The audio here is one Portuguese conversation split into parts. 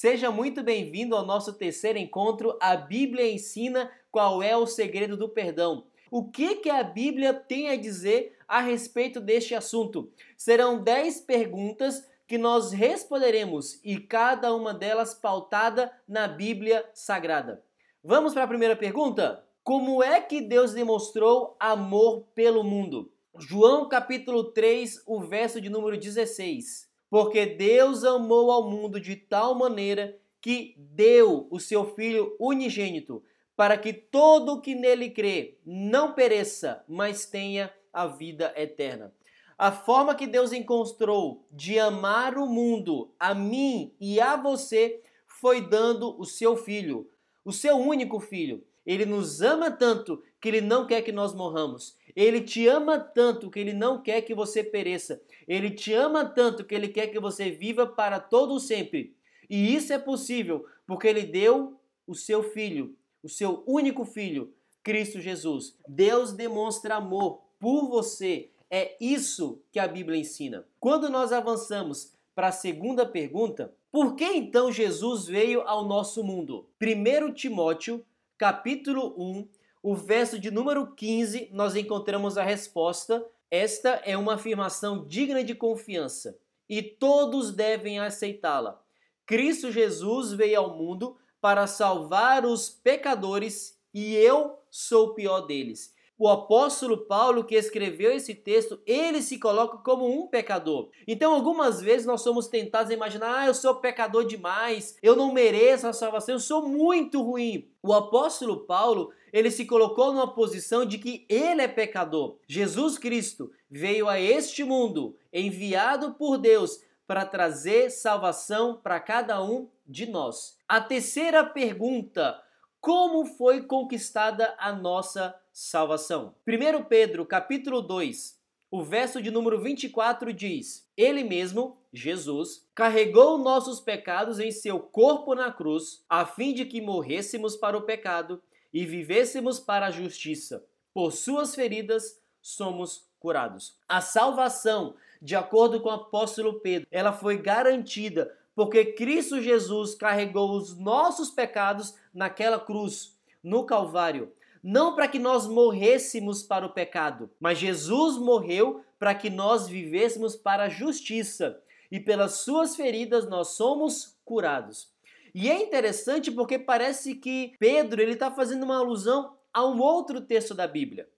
Seja muito bem-vindo ao nosso terceiro encontro. A Bíblia ensina qual é o segredo do perdão. O que, que a Bíblia tem a dizer a respeito deste assunto? Serão dez perguntas que nós responderemos e cada uma delas pautada na Bíblia Sagrada. Vamos para a primeira pergunta? Como é que Deus demonstrou amor pelo mundo? João capítulo 3, o verso de número 16. Porque Deus amou ao mundo de tal maneira que deu o seu Filho unigênito, para que todo o que nele crê não pereça, mas tenha a vida eterna. A forma que Deus encontrou de amar o mundo, a mim e a você, foi dando o seu Filho, o seu único Filho. Ele nos ama tanto que ele não quer que nós morramos. Ele te ama tanto que ele não quer que você pereça. Ele te ama tanto que ele quer que você viva para todo sempre. E isso é possível porque ele deu o seu filho, o seu único filho, Cristo Jesus. Deus demonstra amor por você. É isso que a Bíblia ensina. Quando nós avançamos para a segunda pergunta, por que então Jesus veio ao nosso mundo? 1 Timóteo, capítulo 1, o verso de número 15, nós encontramos a resposta. Esta é uma afirmação digna de confiança e todos devem aceitá-la. Cristo Jesus veio ao mundo para salvar os pecadores e eu sou o pior deles o apóstolo Paulo que escreveu esse texto, ele se coloca como um pecador. Então, algumas vezes nós somos tentados a imaginar: ah, eu sou pecador demais, eu não mereço a salvação, eu sou muito ruim. O apóstolo Paulo, ele se colocou numa posição de que ele é pecador. Jesus Cristo veio a este mundo, enviado por Deus, para trazer salvação para cada um de nós. A terceira pergunta: como foi conquistada a nossa salvação. 1 Pedro, capítulo 2, o verso de número 24 diz: Ele mesmo, Jesus, carregou nossos pecados em seu corpo na cruz, a fim de que morrêssemos para o pecado e vivêssemos para a justiça. Por suas feridas somos curados. A salvação, de acordo com o apóstolo Pedro, ela foi garantida porque Cristo Jesus carregou os nossos pecados naquela cruz, no Calvário não para que nós morrêssemos para o pecado, mas Jesus morreu para que nós vivêssemos para a justiça, e pelas suas feridas nós somos curados. E é interessante porque parece que Pedro ele está fazendo uma alusão a um outro texto da Bíblia,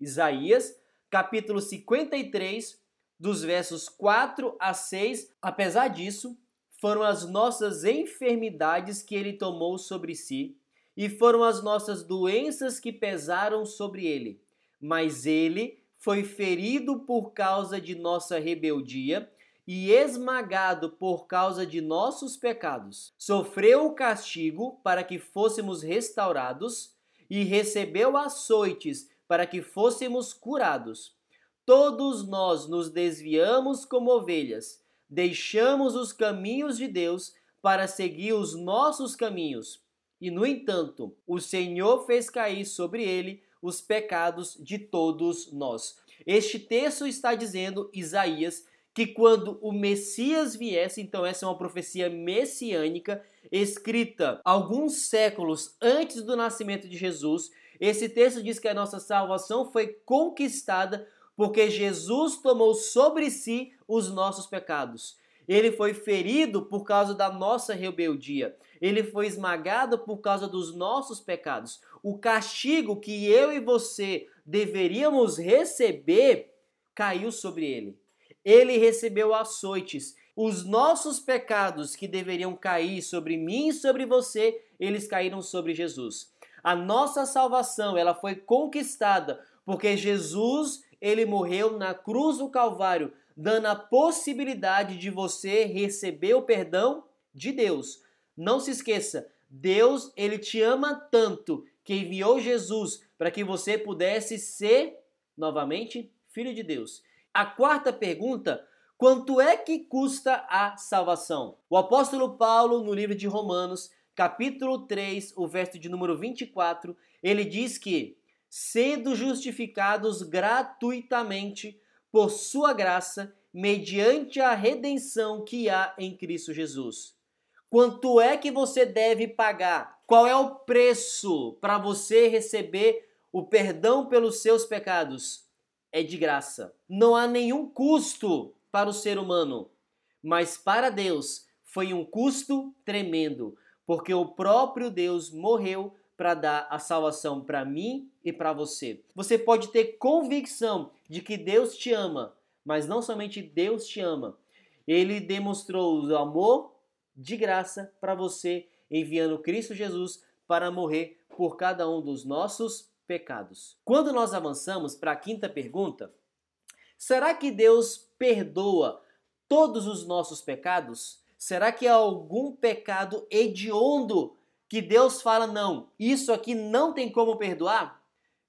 Isaías, capítulo 53, dos versos 4 a 6. Apesar disso, foram as nossas enfermidades que ele tomou sobre si e foram as nossas doenças que pesaram sobre ele. Mas ele foi ferido por causa de nossa rebeldia e esmagado por causa de nossos pecados. Sofreu o castigo para que fôssemos restaurados e recebeu açoites para que fôssemos curados. Todos nós nos desviamos como ovelhas, deixamos os caminhos de Deus para seguir os nossos caminhos. E, no entanto, o Senhor fez cair sobre ele os pecados de todos nós. Este texto está dizendo, Isaías, que quando o Messias viesse, então essa é uma profecia messiânica escrita alguns séculos antes do nascimento de Jesus. Esse texto diz que a nossa salvação foi conquistada porque Jesus tomou sobre si os nossos pecados. Ele foi ferido por causa da nossa rebeldia. Ele foi esmagado por causa dos nossos pecados. O castigo que eu e você deveríamos receber caiu sobre ele. Ele recebeu açoites. Os nossos pecados que deveriam cair sobre mim e sobre você, eles caíram sobre Jesus. A nossa salvação, ela foi conquistada porque Jesus, ele morreu na cruz do Calvário dando a possibilidade de você receber o perdão de Deus. Não se esqueça, Deus, ele te ama tanto que enviou Jesus para que você pudesse ser novamente filho de Deus. A quarta pergunta, quanto é que custa a salvação? O apóstolo Paulo, no livro de Romanos, capítulo 3, o verso de número 24, ele diz que sendo justificados gratuitamente por sua graça, mediante a redenção que há em Cristo Jesus. Quanto é que você deve pagar? Qual é o preço para você receber o perdão pelos seus pecados? É de graça. Não há nenhum custo para o ser humano, mas para Deus foi um custo tremendo, porque o próprio Deus morreu para dar a salvação para mim e para você. Você pode ter convicção de que Deus te ama, mas não somente Deus te ama. Ele demonstrou o amor de graça para você, enviando Cristo Jesus para morrer por cada um dos nossos pecados. Quando nós avançamos para a quinta pergunta, será que Deus perdoa todos os nossos pecados? Será que há algum pecado hediondo que Deus fala não, isso aqui não tem como perdoar?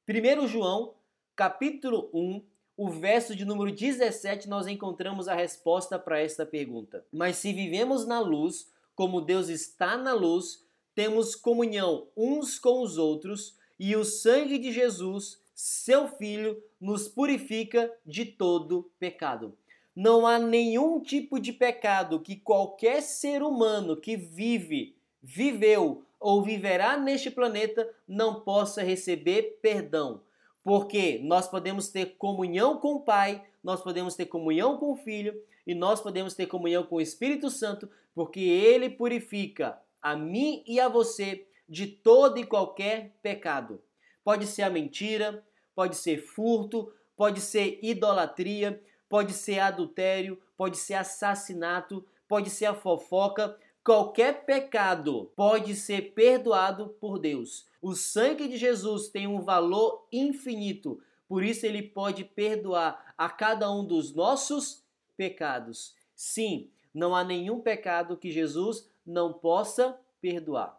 1 João, capítulo 1, o verso de número 17, nós encontramos a resposta para esta pergunta. Mas se vivemos na luz, como Deus está na luz, temos comunhão uns com os outros, e o sangue de Jesus, seu Filho, nos purifica de todo pecado. Não há nenhum tipo de pecado que qualquer ser humano que vive, viveu ou viverá neste planeta não possa receber perdão. Porque nós podemos ter comunhão com o Pai, nós podemos ter comunhão com o Filho e nós podemos ter comunhão com o Espírito Santo, porque ele purifica a mim e a você de todo e qualquer pecado. Pode ser a mentira, pode ser furto, pode ser idolatria, pode ser adultério, pode ser assassinato, pode ser a fofoca, Qualquer pecado pode ser perdoado por Deus. O sangue de Jesus tem um valor infinito, por isso ele pode perdoar a cada um dos nossos pecados. Sim, não há nenhum pecado que Jesus não possa perdoar.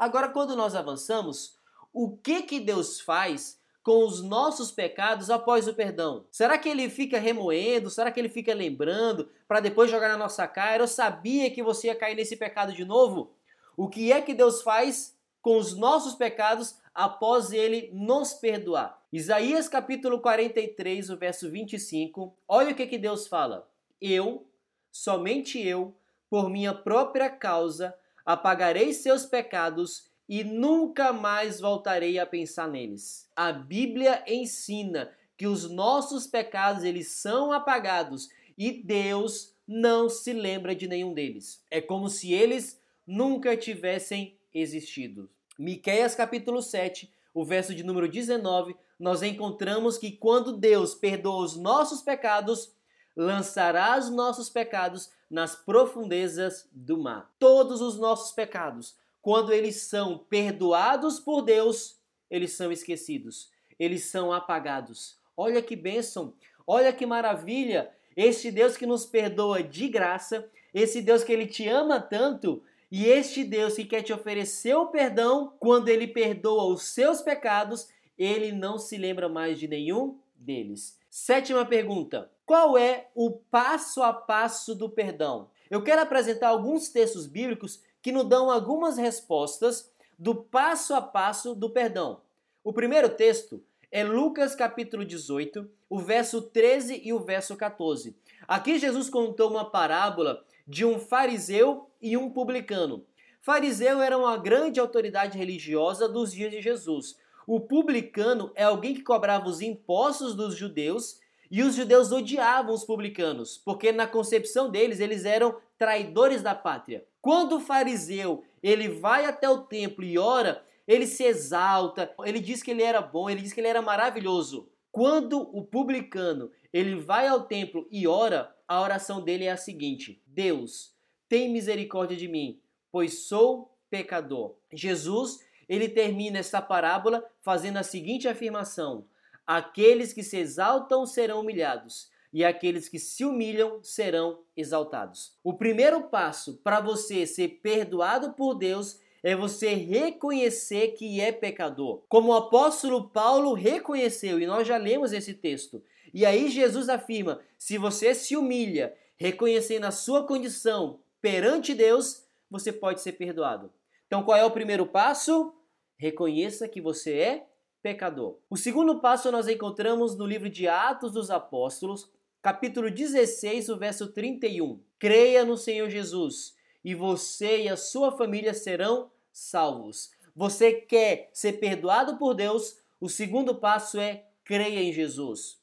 Agora, quando nós avançamos, o que que Deus faz com os nossos pecados após o perdão? Será que ele fica remoendo? Será que ele fica lembrando para depois jogar na nossa cara? Eu sabia que você ia cair nesse pecado de novo? O que é que Deus faz com os nossos pecados após ele nos perdoar? Isaías capítulo 43, o verso 25. Olha o que que Deus fala: Eu, somente eu, por minha própria causa, apagarei seus pecados e nunca mais voltarei a pensar neles. A Bíblia ensina que os nossos pecados eles são apagados e Deus não se lembra de nenhum deles. É como se eles nunca tivessem existido. Miqueias capítulo 7, o verso de número 19, nós encontramos que quando Deus perdoa os nossos pecados, lançará os nossos pecados nas profundezas do mar. Todos os nossos pecados quando eles são perdoados por Deus, eles são esquecidos, eles são apagados. Olha que bênção, olha que maravilha! Este Deus que nos perdoa de graça, esse Deus que ele te ama tanto, e este Deus que quer te oferecer o perdão, quando ele perdoa os seus pecados, ele não se lembra mais de nenhum deles. Sétima pergunta: qual é o passo a passo do perdão? Eu quero apresentar alguns textos bíblicos que nos dão algumas respostas do passo a passo do perdão. O primeiro texto é Lucas capítulo 18, o verso 13 e o verso 14. Aqui Jesus contou uma parábola de um fariseu e um publicano. Fariseu era uma grande autoridade religiosa dos dias de Jesus. O publicano é alguém que cobrava os impostos dos judeus e os judeus odiavam os publicanos, porque na concepção deles eles eram traidores da pátria. Quando o fariseu ele vai até o templo e ora, ele se exalta, ele diz que ele era bom, ele diz que ele era maravilhoso. Quando o publicano ele vai ao templo e ora, a oração dele é a seguinte: Deus, tem misericórdia de mim, pois sou pecador. Jesus, ele termina essa parábola fazendo a seguinte afirmação: Aqueles que se exaltam serão humilhados, e aqueles que se humilham serão exaltados. O primeiro passo para você ser perdoado por Deus é você reconhecer que é pecador. Como o apóstolo Paulo reconheceu, e nós já lemos esse texto. E aí Jesus afirma: se você se humilha, reconhecendo a sua condição perante Deus, você pode ser perdoado. Então, qual é o primeiro passo? Reconheça que você é pecador. O segundo passo nós encontramos no livro de Atos dos Apóstolos, capítulo 16, o verso 31. Creia no Senhor Jesus e você e a sua família serão salvos. Você quer ser perdoado por Deus? O segundo passo é creia em Jesus.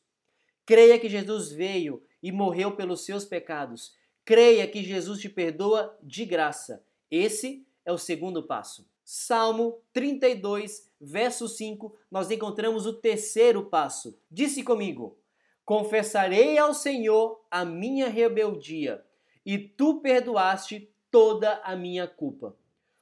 Creia que Jesus veio e morreu pelos seus pecados. Creia que Jesus te perdoa de graça. Esse é o segundo passo. Salmo 32, verso 5, nós encontramos o terceiro passo. Disse comigo: Confessarei ao Senhor a minha rebeldia, e tu perdoaste toda a minha culpa.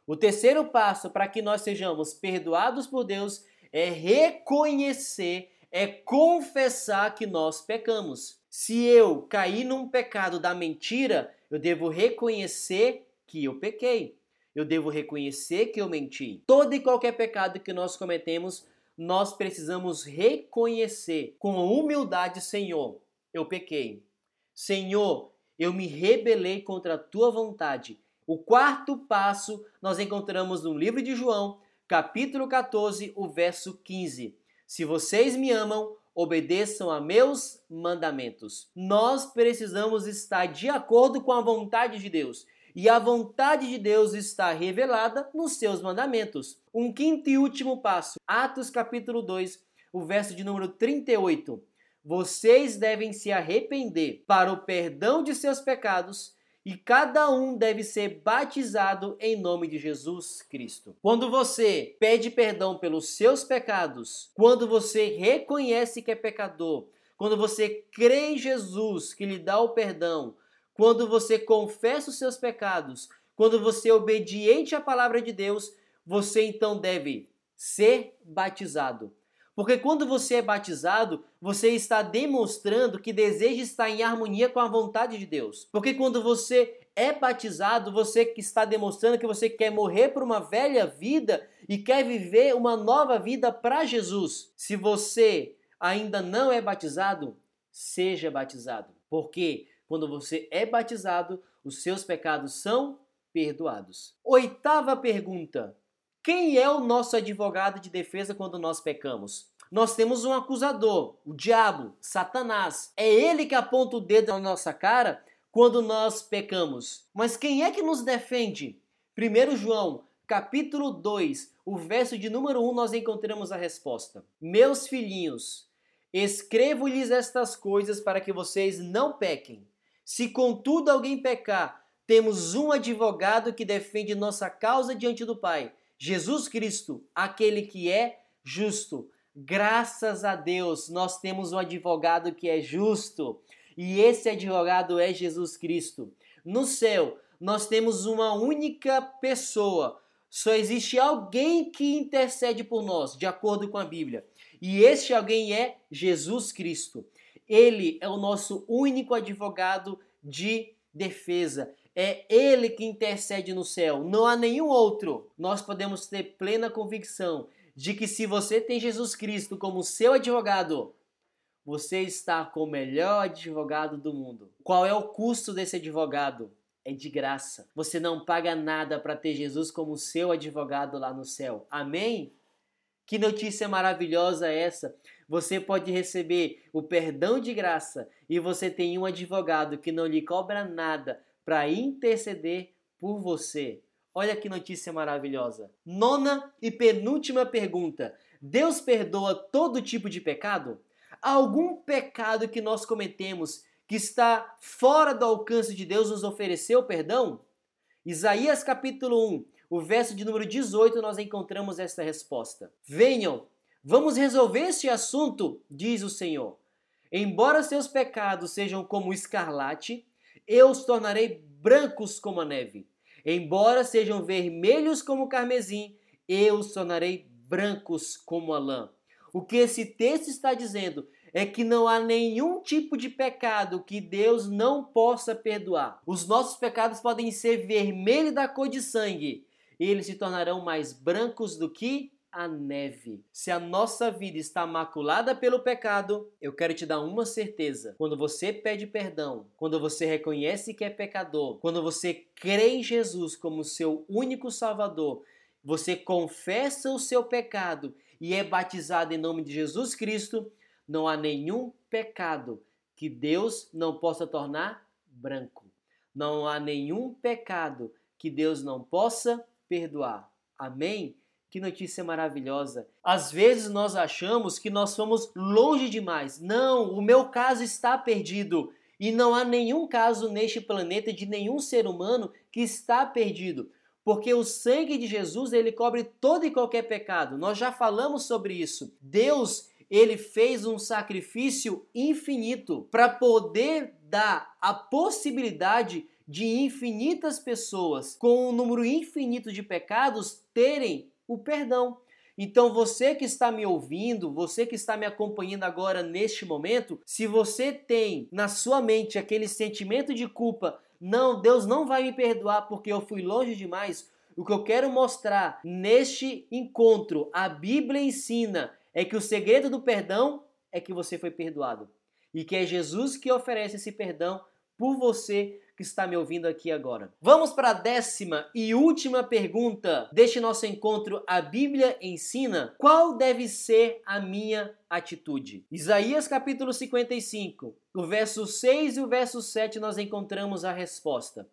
O terceiro passo para que nós sejamos perdoados por Deus é reconhecer, é confessar que nós pecamos. Se eu cair num pecado da mentira, eu devo reconhecer que eu pequei. Eu devo reconhecer que eu menti. Todo e qualquer pecado que nós cometemos, nós precisamos reconhecer com humildade, Senhor, eu pequei. Senhor, eu me rebelei contra a tua vontade. O quarto passo nós encontramos no livro de João, capítulo 14, o verso 15. Se vocês me amam, obedeçam a meus mandamentos. Nós precisamos estar de acordo com a vontade de Deus. E a vontade de Deus está revelada nos seus mandamentos. Um quinto e último passo, Atos capítulo 2, o verso de número 38. Vocês devem se arrepender para o perdão de seus pecados e cada um deve ser batizado em nome de Jesus Cristo. Quando você pede perdão pelos seus pecados, quando você reconhece que é pecador, quando você crê em Jesus que lhe dá o perdão, quando você confessa os seus pecados, quando você é obediente à palavra de Deus, você então deve ser batizado. Porque quando você é batizado, você está demonstrando que deseja estar em harmonia com a vontade de Deus. Porque quando você é batizado, você está demonstrando que você quer morrer por uma velha vida e quer viver uma nova vida para Jesus. Se você ainda não é batizado, seja batizado. Porque quando você é batizado, os seus pecados são perdoados. Oitava pergunta: quem é o nosso advogado de defesa quando nós pecamos? Nós temos um acusador, o diabo, Satanás. É ele que aponta o dedo na nossa cara quando nós pecamos. Mas quem é que nos defende? 1 João, capítulo 2, o verso de número 1, nós encontramos a resposta. Meus filhinhos, escrevo-lhes estas coisas para que vocês não pequem. Se contudo alguém pecar, temos um advogado que defende nossa causa diante do Pai Jesus Cristo, aquele que é justo. Graças a Deus, nós temos um advogado que é justo, e esse advogado é Jesus Cristo. No céu, nós temos uma única pessoa. Só existe alguém que intercede por nós, de acordo com a Bíblia. E este alguém é Jesus Cristo. Ele é o nosso único advogado de defesa. É Ele que intercede no céu, não há nenhum outro. Nós podemos ter plena convicção de que se você tem Jesus Cristo como seu advogado, você está com o melhor advogado do mundo. Qual é o custo desse advogado? É de graça. Você não paga nada para ter Jesus como seu advogado lá no céu. Amém? Que notícia maravilhosa é essa! Você pode receber o perdão de graça e você tem um advogado que não lhe cobra nada para interceder por você. Olha que notícia maravilhosa. Nona e penúltima pergunta: Deus perdoa todo tipo de pecado? Algum pecado que nós cometemos que está fora do alcance de Deus nos oferecer o perdão? Isaías capítulo 1, o verso de número 18, nós encontramos esta resposta. Venham, vamos resolver este assunto, diz o Senhor. Embora seus pecados sejam como escarlate, eu os tornarei brancos como a neve. Embora sejam vermelhos como o carmesim, eu os tornarei brancos como a lã. O que esse texto está dizendo é que não há nenhum tipo de pecado que Deus não possa perdoar. Os nossos pecados podem ser vermelhos da cor de sangue, eles se tornarão mais brancos do que a neve. Se a nossa vida está maculada pelo pecado, eu quero te dar uma certeza. Quando você pede perdão, quando você reconhece que é pecador, quando você crê em Jesus como seu único Salvador, você confessa o seu pecado e é batizado em nome de Jesus Cristo, não há nenhum pecado que Deus não possa tornar branco. Não há nenhum pecado que Deus não possa perdoar. Amém? Que notícia maravilhosa. Às vezes nós achamos que nós fomos longe demais. Não, o meu caso está perdido. E não há nenhum caso neste planeta de nenhum ser humano que está perdido. Porque o sangue de Jesus, ele cobre todo e qualquer pecado. Nós já falamos sobre isso. Deus, ele fez um sacrifício infinito para poder dar a possibilidade de infinitas pessoas com um número infinito de pecados terem o perdão. Então, você que está me ouvindo, você que está me acompanhando agora neste momento, se você tem na sua mente aquele sentimento de culpa, não, Deus não vai me perdoar porque eu fui longe demais. O que eu quero mostrar neste encontro, a Bíblia ensina é que o segredo do perdão é que você foi perdoado e que é Jesus que oferece esse perdão por você que está me ouvindo aqui agora. Vamos para a décima e última pergunta deste nosso encontro. A Bíblia ensina qual deve ser a minha atitude. Isaías capítulo 55, o verso 6 e o verso 7 nós encontramos a resposta.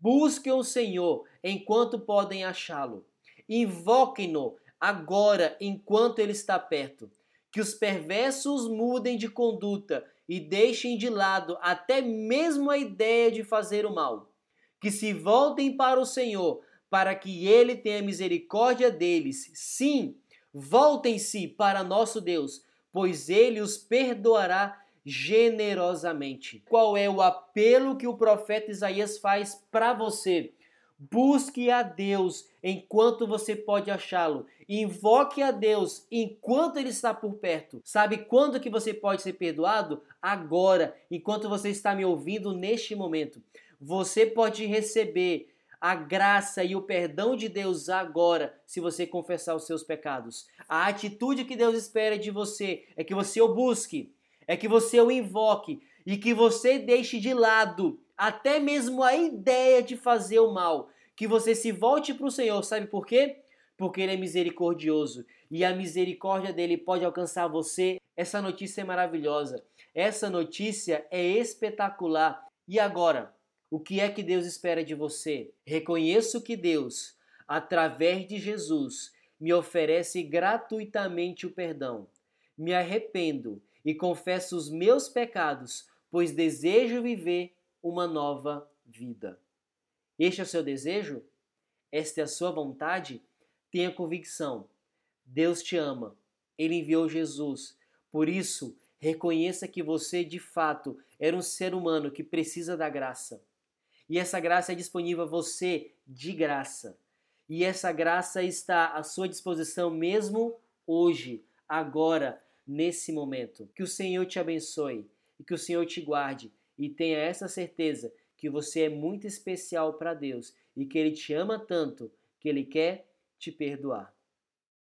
Busquem o Senhor enquanto podem achá-lo. Invoquem-no agora enquanto ele está perto. Que os perversos mudem de conduta e deixem de lado até mesmo a ideia de fazer o mal. Que se voltem para o Senhor, para que ele tenha misericórdia deles. Sim, voltem-se para nosso Deus, pois ele os perdoará generosamente. Qual é o apelo que o profeta Isaías faz para você? Busque a Deus enquanto você pode achá-lo. Invoque a Deus enquanto ele está por perto. Sabe quando que você pode ser perdoado? Agora, enquanto você está me ouvindo neste momento. Você pode receber a graça e o perdão de Deus agora, se você confessar os seus pecados. A atitude que Deus espera de você é que você o busque, é que você o invoque e que você deixe de lado até mesmo a ideia de fazer o mal. Que você se volte para o Senhor, sabe por quê? Porque Ele é misericordioso e a misericórdia dele pode alcançar você. Essa notícia é maravilhosa, essa notícia é espetacular. E agora, o que é que Deus espera de você? Reconheço que Deus, através de Jesus, me oferece gratuitamente o perdão. Me arrependo e confesso os meus pecados, pois desejo viver uma nova vida. Este é o seu desejo? Esta é a sua vontade? Tenha convicção. Deus te ama. Ele enviou Jesus. Por isso, reconheça que você de fato era um ser humano que precisa da graça. E essa graça é disponível a você de graça. E essa graça está à sua disposição mesmo hoje, agora, nesse momento. Que o Senhor te abençoe e que o Senhor te guarde e tenha essa certeza que você é muito especial para Deus e que Ele te ama tanto que Ele quer te perdoar.